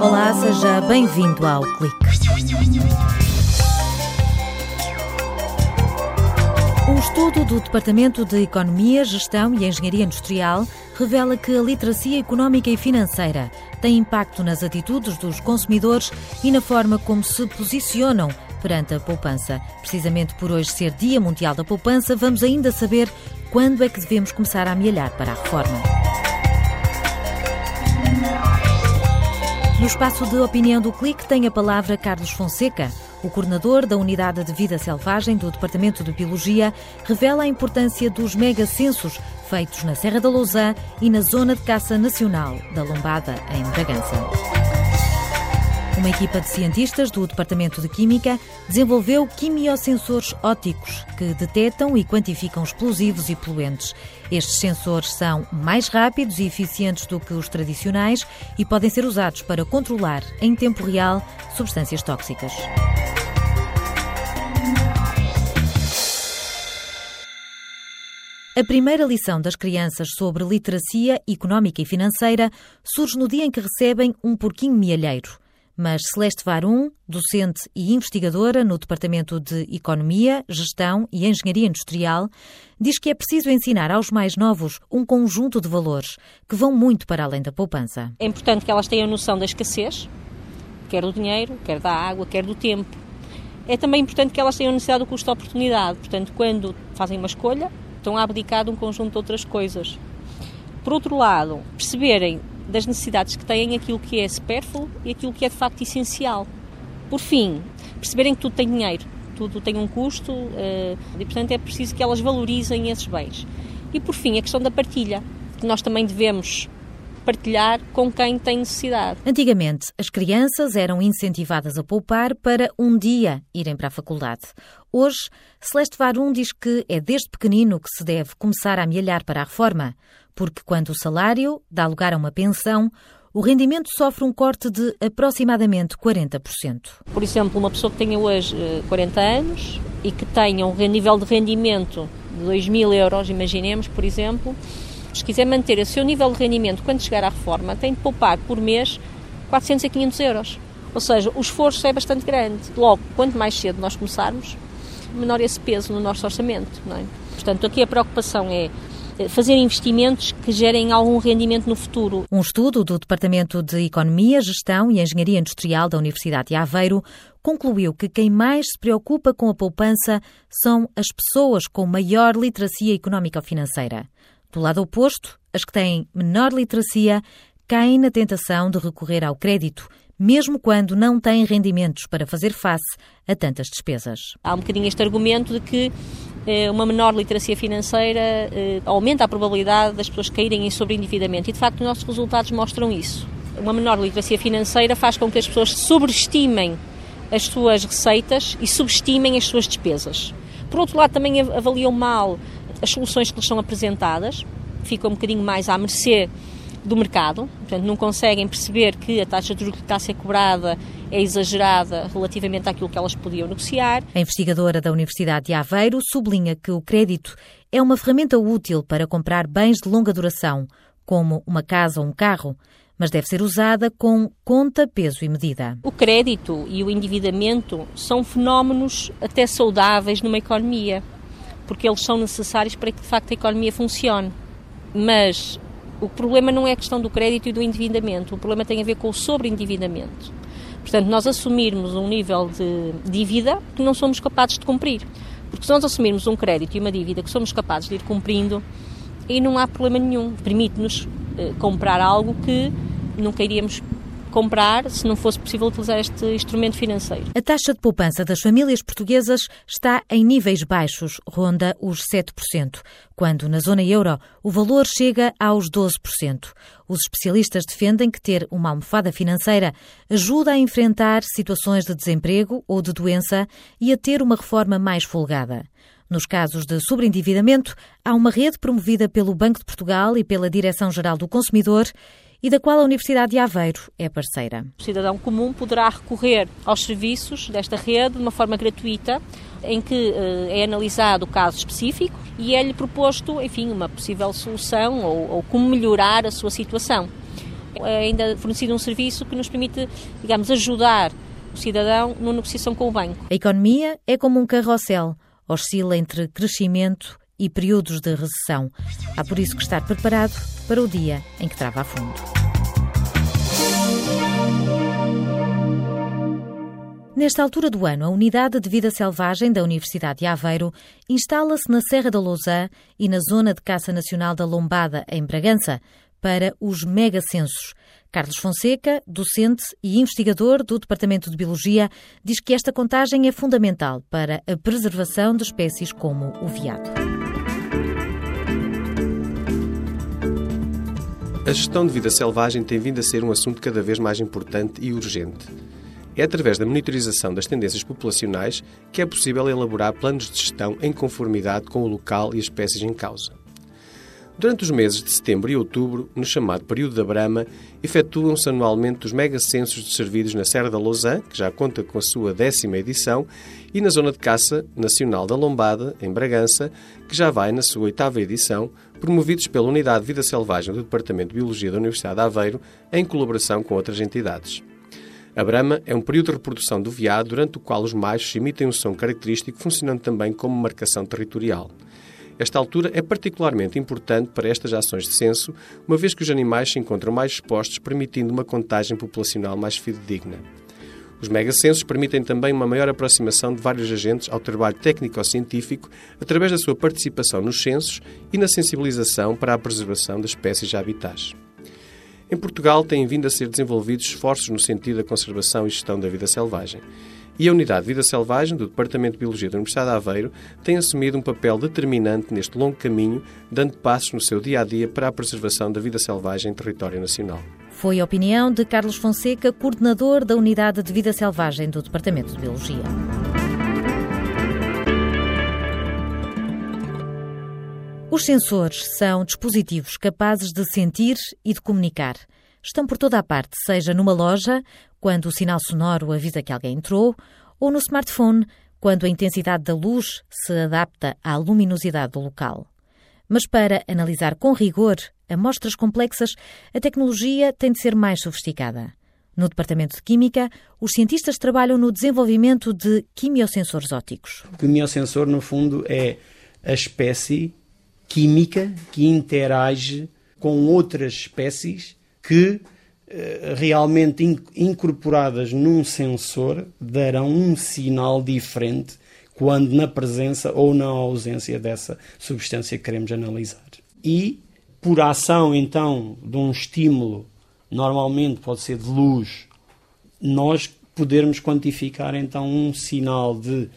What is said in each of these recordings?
Olá, seja bem-vindo ao Clique. Um estudo do Departamento de Economia, Gestão e Engenharia Industrial revela que a literacia económica e financeira tem impacto nas atitudes dos consumidores e na forma como se posicionam perante a poupança. Precisamente por hoje ser Dia Mundial da Poupança, vamos ainda saber quando é que devemos começar a amealhar para a reforma. No espaço de opinião do Clique tem a palavra Carlos Fonseca. O coordenador da Unidade de Vida Selvagem do Departamento de Biologia revela a importância dos megacensos feitos na Serra da Lousã e na Zona de Caça Nacional da Lombada, em Bragança. Uma equipa de cientistas do Departamento de Química desenvolveu quimiosensores ópticos que detectam e quantificam explosivos e poluentes. Estes sensores são mais rápidos e eficientes do que os tradicionais e podem ser usados para controlar, em tempo real, substâncias tóxicas. A primeira lição das crianças sobre literacia económica e financeira surge no dia em que recebem um porquinho mielheiro. Mas Celeste Varum, docente e investigadora no Departamento de Economia, Gestão e Engenharia Industrial, diz que é preciso ensinar aos mais novos um conjunto de valores que vão muito para além da poupança. É importante que elas tenham noção da escassez, quer do dinheiro, quer da água, quer do tempo. É também importante que elas tenham necessidade do custo de oportunidade, portanto, quando fazem uma escolha, estão a abdicar de um conjunto de outras coisas. Por outro lado, perceberem das necessidades que têm aquilo que é supérfluo e aquilo que é de facto essencial. Por fim, perceberem que tudo tem dinheiro, tudo tem um custo uh, e, portanto, é preciso que elas valorizem esses bens. E, por fim, a questão da partilha, que nós também devemos partilhar com quem tem necessidade. Antigamente, as crianças eram incentivadas a poupar para um dia irem para a faculdade. Hoje, Celeste Varum diz que é desde pequenino que se deve começar a amealhar para a reforma porque quando o salário dá lugar a uma pensão, o rendimento sofre um corte de aproximadamente 40%. Por exemplo, uma pessoa que tenha hoje 40 eh, anos e que tenha um nível de rendimento de 2 mil euros, imaginemos, por exemplo, se quiser manter o seu nível de rendimento quando chegar à reforma, tem de poupar por mês 400 a 500 euros. Ou seja, o esforço é bastante grande. Logo, quanto mais cedo nós começarmos, menor esse peso no nosso orçamento. É? Portanto, aqui a preocupação é fazer investimentos que gerem algum rendimento no futuro. Um estudo do Departamento de Economia, Gestão e Engenharia Industrial da Universidade de Aveiro concluiu que quem mais se preocupa com a poupança são as pessoas com maior literacia económica ou financeira. Do lado oposto, as que têm menor literacia caem na tentação de recorrer ao crédito, mesmo quando não têm rendimentos para fazer face a tantas despesas. Há um bocadinho este argumento de que eh, uma menor literacia financeira eh, aumenta a probabilidade das pessoas caírem em sobreendividamento e de facto os nossos resultados mostram isso. Uma menor literacia financeira faz com que as pessoas sobreestimem as suas receitas e subestimem as suas despesas. Por outro lado, também avaliam mal as soluções que lhes são apresentadas, ficam um bocadinho mais à mercê do mercado, portanto não conseguem perceber que a taxa de juros que está a ser cobrada é exagerada relativamente àquilo que elas podiam negociar. A investigadora da Universidade de Aveiro sublinha que o crédito é uma ferramenta útil para comprar bens de longa duração, como uma casa ou um carro, mas deve ser usada com conta, peso e medida. O crédito e o endividamento são fenómenos até saudáveis numa economia, porque eles são necessários para que de facto a economia funcione. Mas o problema não é a questão do crédito e do endividamento, o problema tem a ver com o sobreendividamento. Portanto, nós assumirmos um nível de dívida que não somos capazes de cumprir. Porque se nós assumirmos um crédito e uma dívida que somos capazes de ir cumprindo, e não há problema nenhum. Permite-nos eh, comprar algo que nunca iríamos comprar se não fosse possível utilizar este instrumento financeiro. A taxa de poupança das famílias portuguesas está em níveis baixos, ronda os 7%, quando na zona euro o valor chega aos 12%. Os especialistas defendem que ter uma almofada financeira ajuda a enfrentar situações de desemprego ou de doença e a ter uma reforma mais folgada. Nos casos de sobreendividamento, há uma rede promovida pelo Banco de Portugal e pela Direção-Geral do Consumidor e da qual a Universidade de Aveiro é parceira. O cidadão comum poderá recorrer aos serviços desta rede de uma forma gratuita, em que eh, é analisado o caso específico e é-lhe proposto, enfim, uma possível solução ou, ou como melhorar a sua situação. É ainda fornecido um serviço que nos permite, digamos, ajudar o cidadão na negociação com o banco. A economia é como um carrossel, oscila entre crescimento e períodos de recessão. Há por isso que estar preparado para o dia em que trava a fundo. Nesta altura do ano, a Unidade de Vida Selvagem da Universidade de Aveiro instala-se na Serra da Lousã e na Zona de Caça Nacional da Lombada, em Bragança, para os megacensos. Carlos Fonseca, docente e investigador do Departamento de Biologia, diz que esta contagem é fundamental para a preservação de espécies como o veado. A gestão de vida selvagem tem vindo a ser um assunto cada vez mais importante e urgente. É através da monitorização das tendências populacionais que é possível elaborar planos de gestão em conformidade com o local e as espécies em causa. Durante os meses de setembro e outubro, no chamado período da Brama, efetuam-se anualmente os megacensos servidos na Serra da Lousã, que já conta com a sua décima edição, e na Zona de Caça Nacional da Lombada, em Bragança, que já vai na sua oitava edição, promovidos pela Unidade de Vida Selvagem do Departamento de Biologia da Universidade de Aveiro, em colaboração com outras entidades. A brama é um período de reprodução do veado durante o qual os machos emitem um som característico, funcionando também como marcação territorial. Esta altura é particularmente importante para estas ações de censo, uma vez que os animais se encontram mais expostos, permitindo uma contagem populacional mais fidedigna. Os megacensos permitem também uma maior aproximação de vários agentes ao trabalho técnico-científico através da sua participação nos censos e na sensibilização para a preservação das espécies e habitats. Em Portugal têm vindo a ser desenvolvidos esforços no sentido da conservação e gestão da vida selvagem. E a Unidade de Vida Selvagem do Departamento de Biologia da Universidade de Aveiro tem assumido um papel determinante neste longo caminho, dando passos no seu dia a dia para a preservação da vida selvagem em território nacional. Foi a opinião de Carlos Fonseca, coordenador da Unidade de Vida Selvagem do Departamento de Biologia. Os sensores são dispositivos capazes de sentir e de comunicar. Estão por toda a parte, seja numa loja, quando o sinal sonoro avisa que alguém entrou, ou no smartphone, quando a intensidade da luz se adapta à luminosidade do local. Mas para analisar com rigor amostras complexas, a tecnologia tem de ser mais sofisticada. No Departamento de Química, os cientistas trabalham no desenvolvimento de quimiosensores ópticos. O quimiosensor, no fundo, é a espécie química que interage com outras espécies que eh, realmente incorporadas num sensor darão um sinal diferente quando na presença ou na ausência dessa substância que queremos analisar. E por ação então de um estímulo, normalmente pode ser de luz, nós podermos quantificar então um sinal de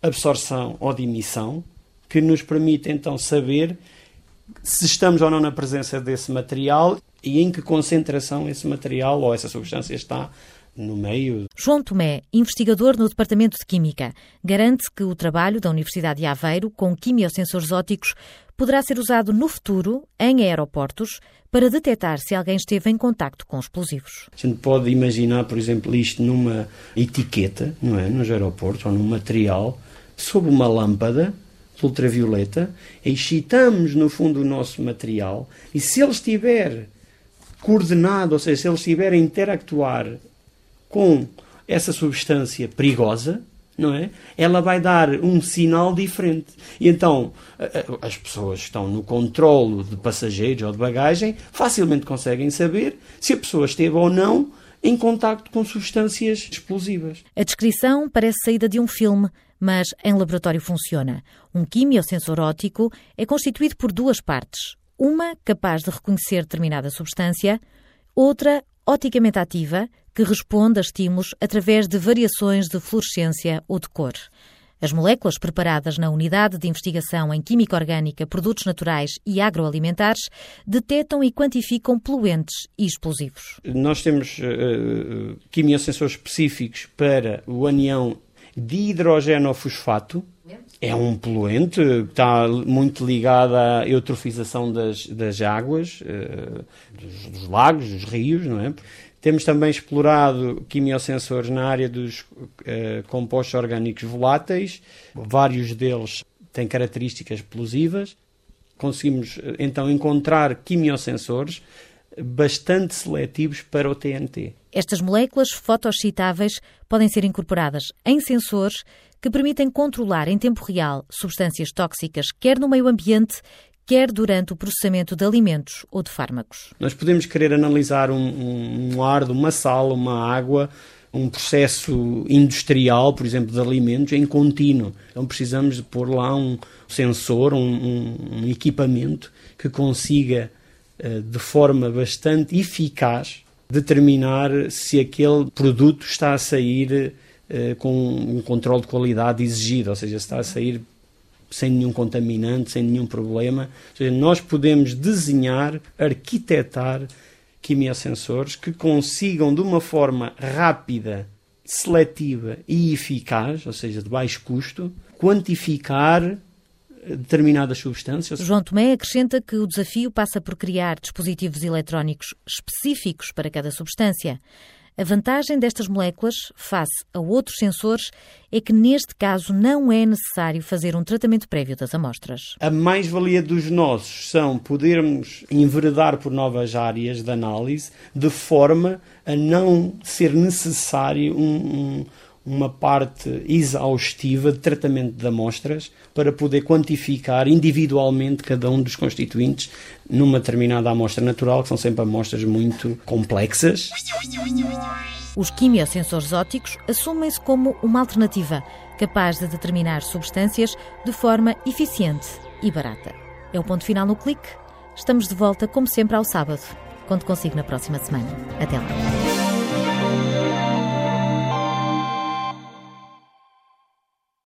absorção ou de emissão que nos permite então saber se estamos ou não na presença desse material e em que concentração esse material ou essa substância está no meio. João Tomé, investigador no Departamento de Química, garante que o trabalho da Universidade de Aveiro com quimiosensores ópticos poderá ser usado no futuro em aeroportos para detectar se alguém esteve em contacto com explosivos. A gente pode imaginar, por exemplo, isto numa etiqueta, não é, nos aeroportos ou num material sob uma lâmpada ultravioleta, excitamos no fundo o nosso material e se ele estiver coordenado, ou seja, se ele estiver a interactuar com essa substância perigosa, não é? Ela vai dar um sinal diferente. E então as pessoas que estão no controlo de passageiros ou de bagagem facilmente conseguem saber se a pessoa esteve ou não em contacto com substâncias explosivas. A descrição parece saída de um filme, mas em laboratório funciona. Um quimiosensor óptico é constituído por duas partes. Uma capaz de reconhecer determinada substância, outra oticamente ativa, que responde a estímulos através de variações de fluorescência ou de cor. As moléculas preparadas na Unidade de Investigação em Química Orgânica, Produtos Naturais e Agroalimentares detectam e quantificam poluentes e explosivos. Nós temos uh, quimiosensores específicos para o anião de hidrogênio-fosfato. É um poluente que está muito ligado à eutrofização das, das águas, uh, dos, dos, lagos, dos rios, não é? Temos também explorado quimiosensores na área dos uh, compostos orgânicos voláteis, vários deles têm características explosivas. Conseguimos eh, então encontrar quimiosensores bastante seletivos para o TNT. Estas moléculas fotoscitáveis podem ser incorporadas em sensores que permitem controlar em tempo real substâncias tóxicas, quer no meio ambiente, quer durante o processamento de alimentos ou de fármacos. Nós podemos querer analisar um, um, um ar de uma sala, uma água, um processo industrial, por exemplo, de alimentos, em contínuo. Então precisamos de pôr lá um sensor, um, um equipamento que consiga, eh, de forma bastante eficaz, determinar se aquele produto está a sair eh, com um controle de qualidade exigido, ou seja, se está a sair sem nenhum contaminante, sem nenhum problema. Ou seja, nós podemos desenhar, arquitetar quimiosensores que consigam, de uma forma rápida, seletiva e eficaz, ou seja, de baixo custo, quantificar eh, determinadas substâncias. João Tomé acrescenta que o desafio passa por criar dispositivos eletrónicos específicos para cada substância. A vantagem destas moléculas, face a outros sensores, é que neste caso não é necessário fazer um tratamento prévio das amostras. A mais-valia dos nossos são podermos enveredar por novas áreas de análise de forma a não ser necessário um, um uma parte exaustiva de tratamento de amostras para poder quantificar individualmente cada um dos constituintes numa determinada amostra natural, que são sempre amostras muito complexas. Os quimiosensores ópticos assumem-se como uma alternativa capaz de determinar substâncias de forma eficiente e barata. É o ponto final no clique. Estamos de volta, como sempre, ao sábado. Conto consigo na próxima semana. Até lá.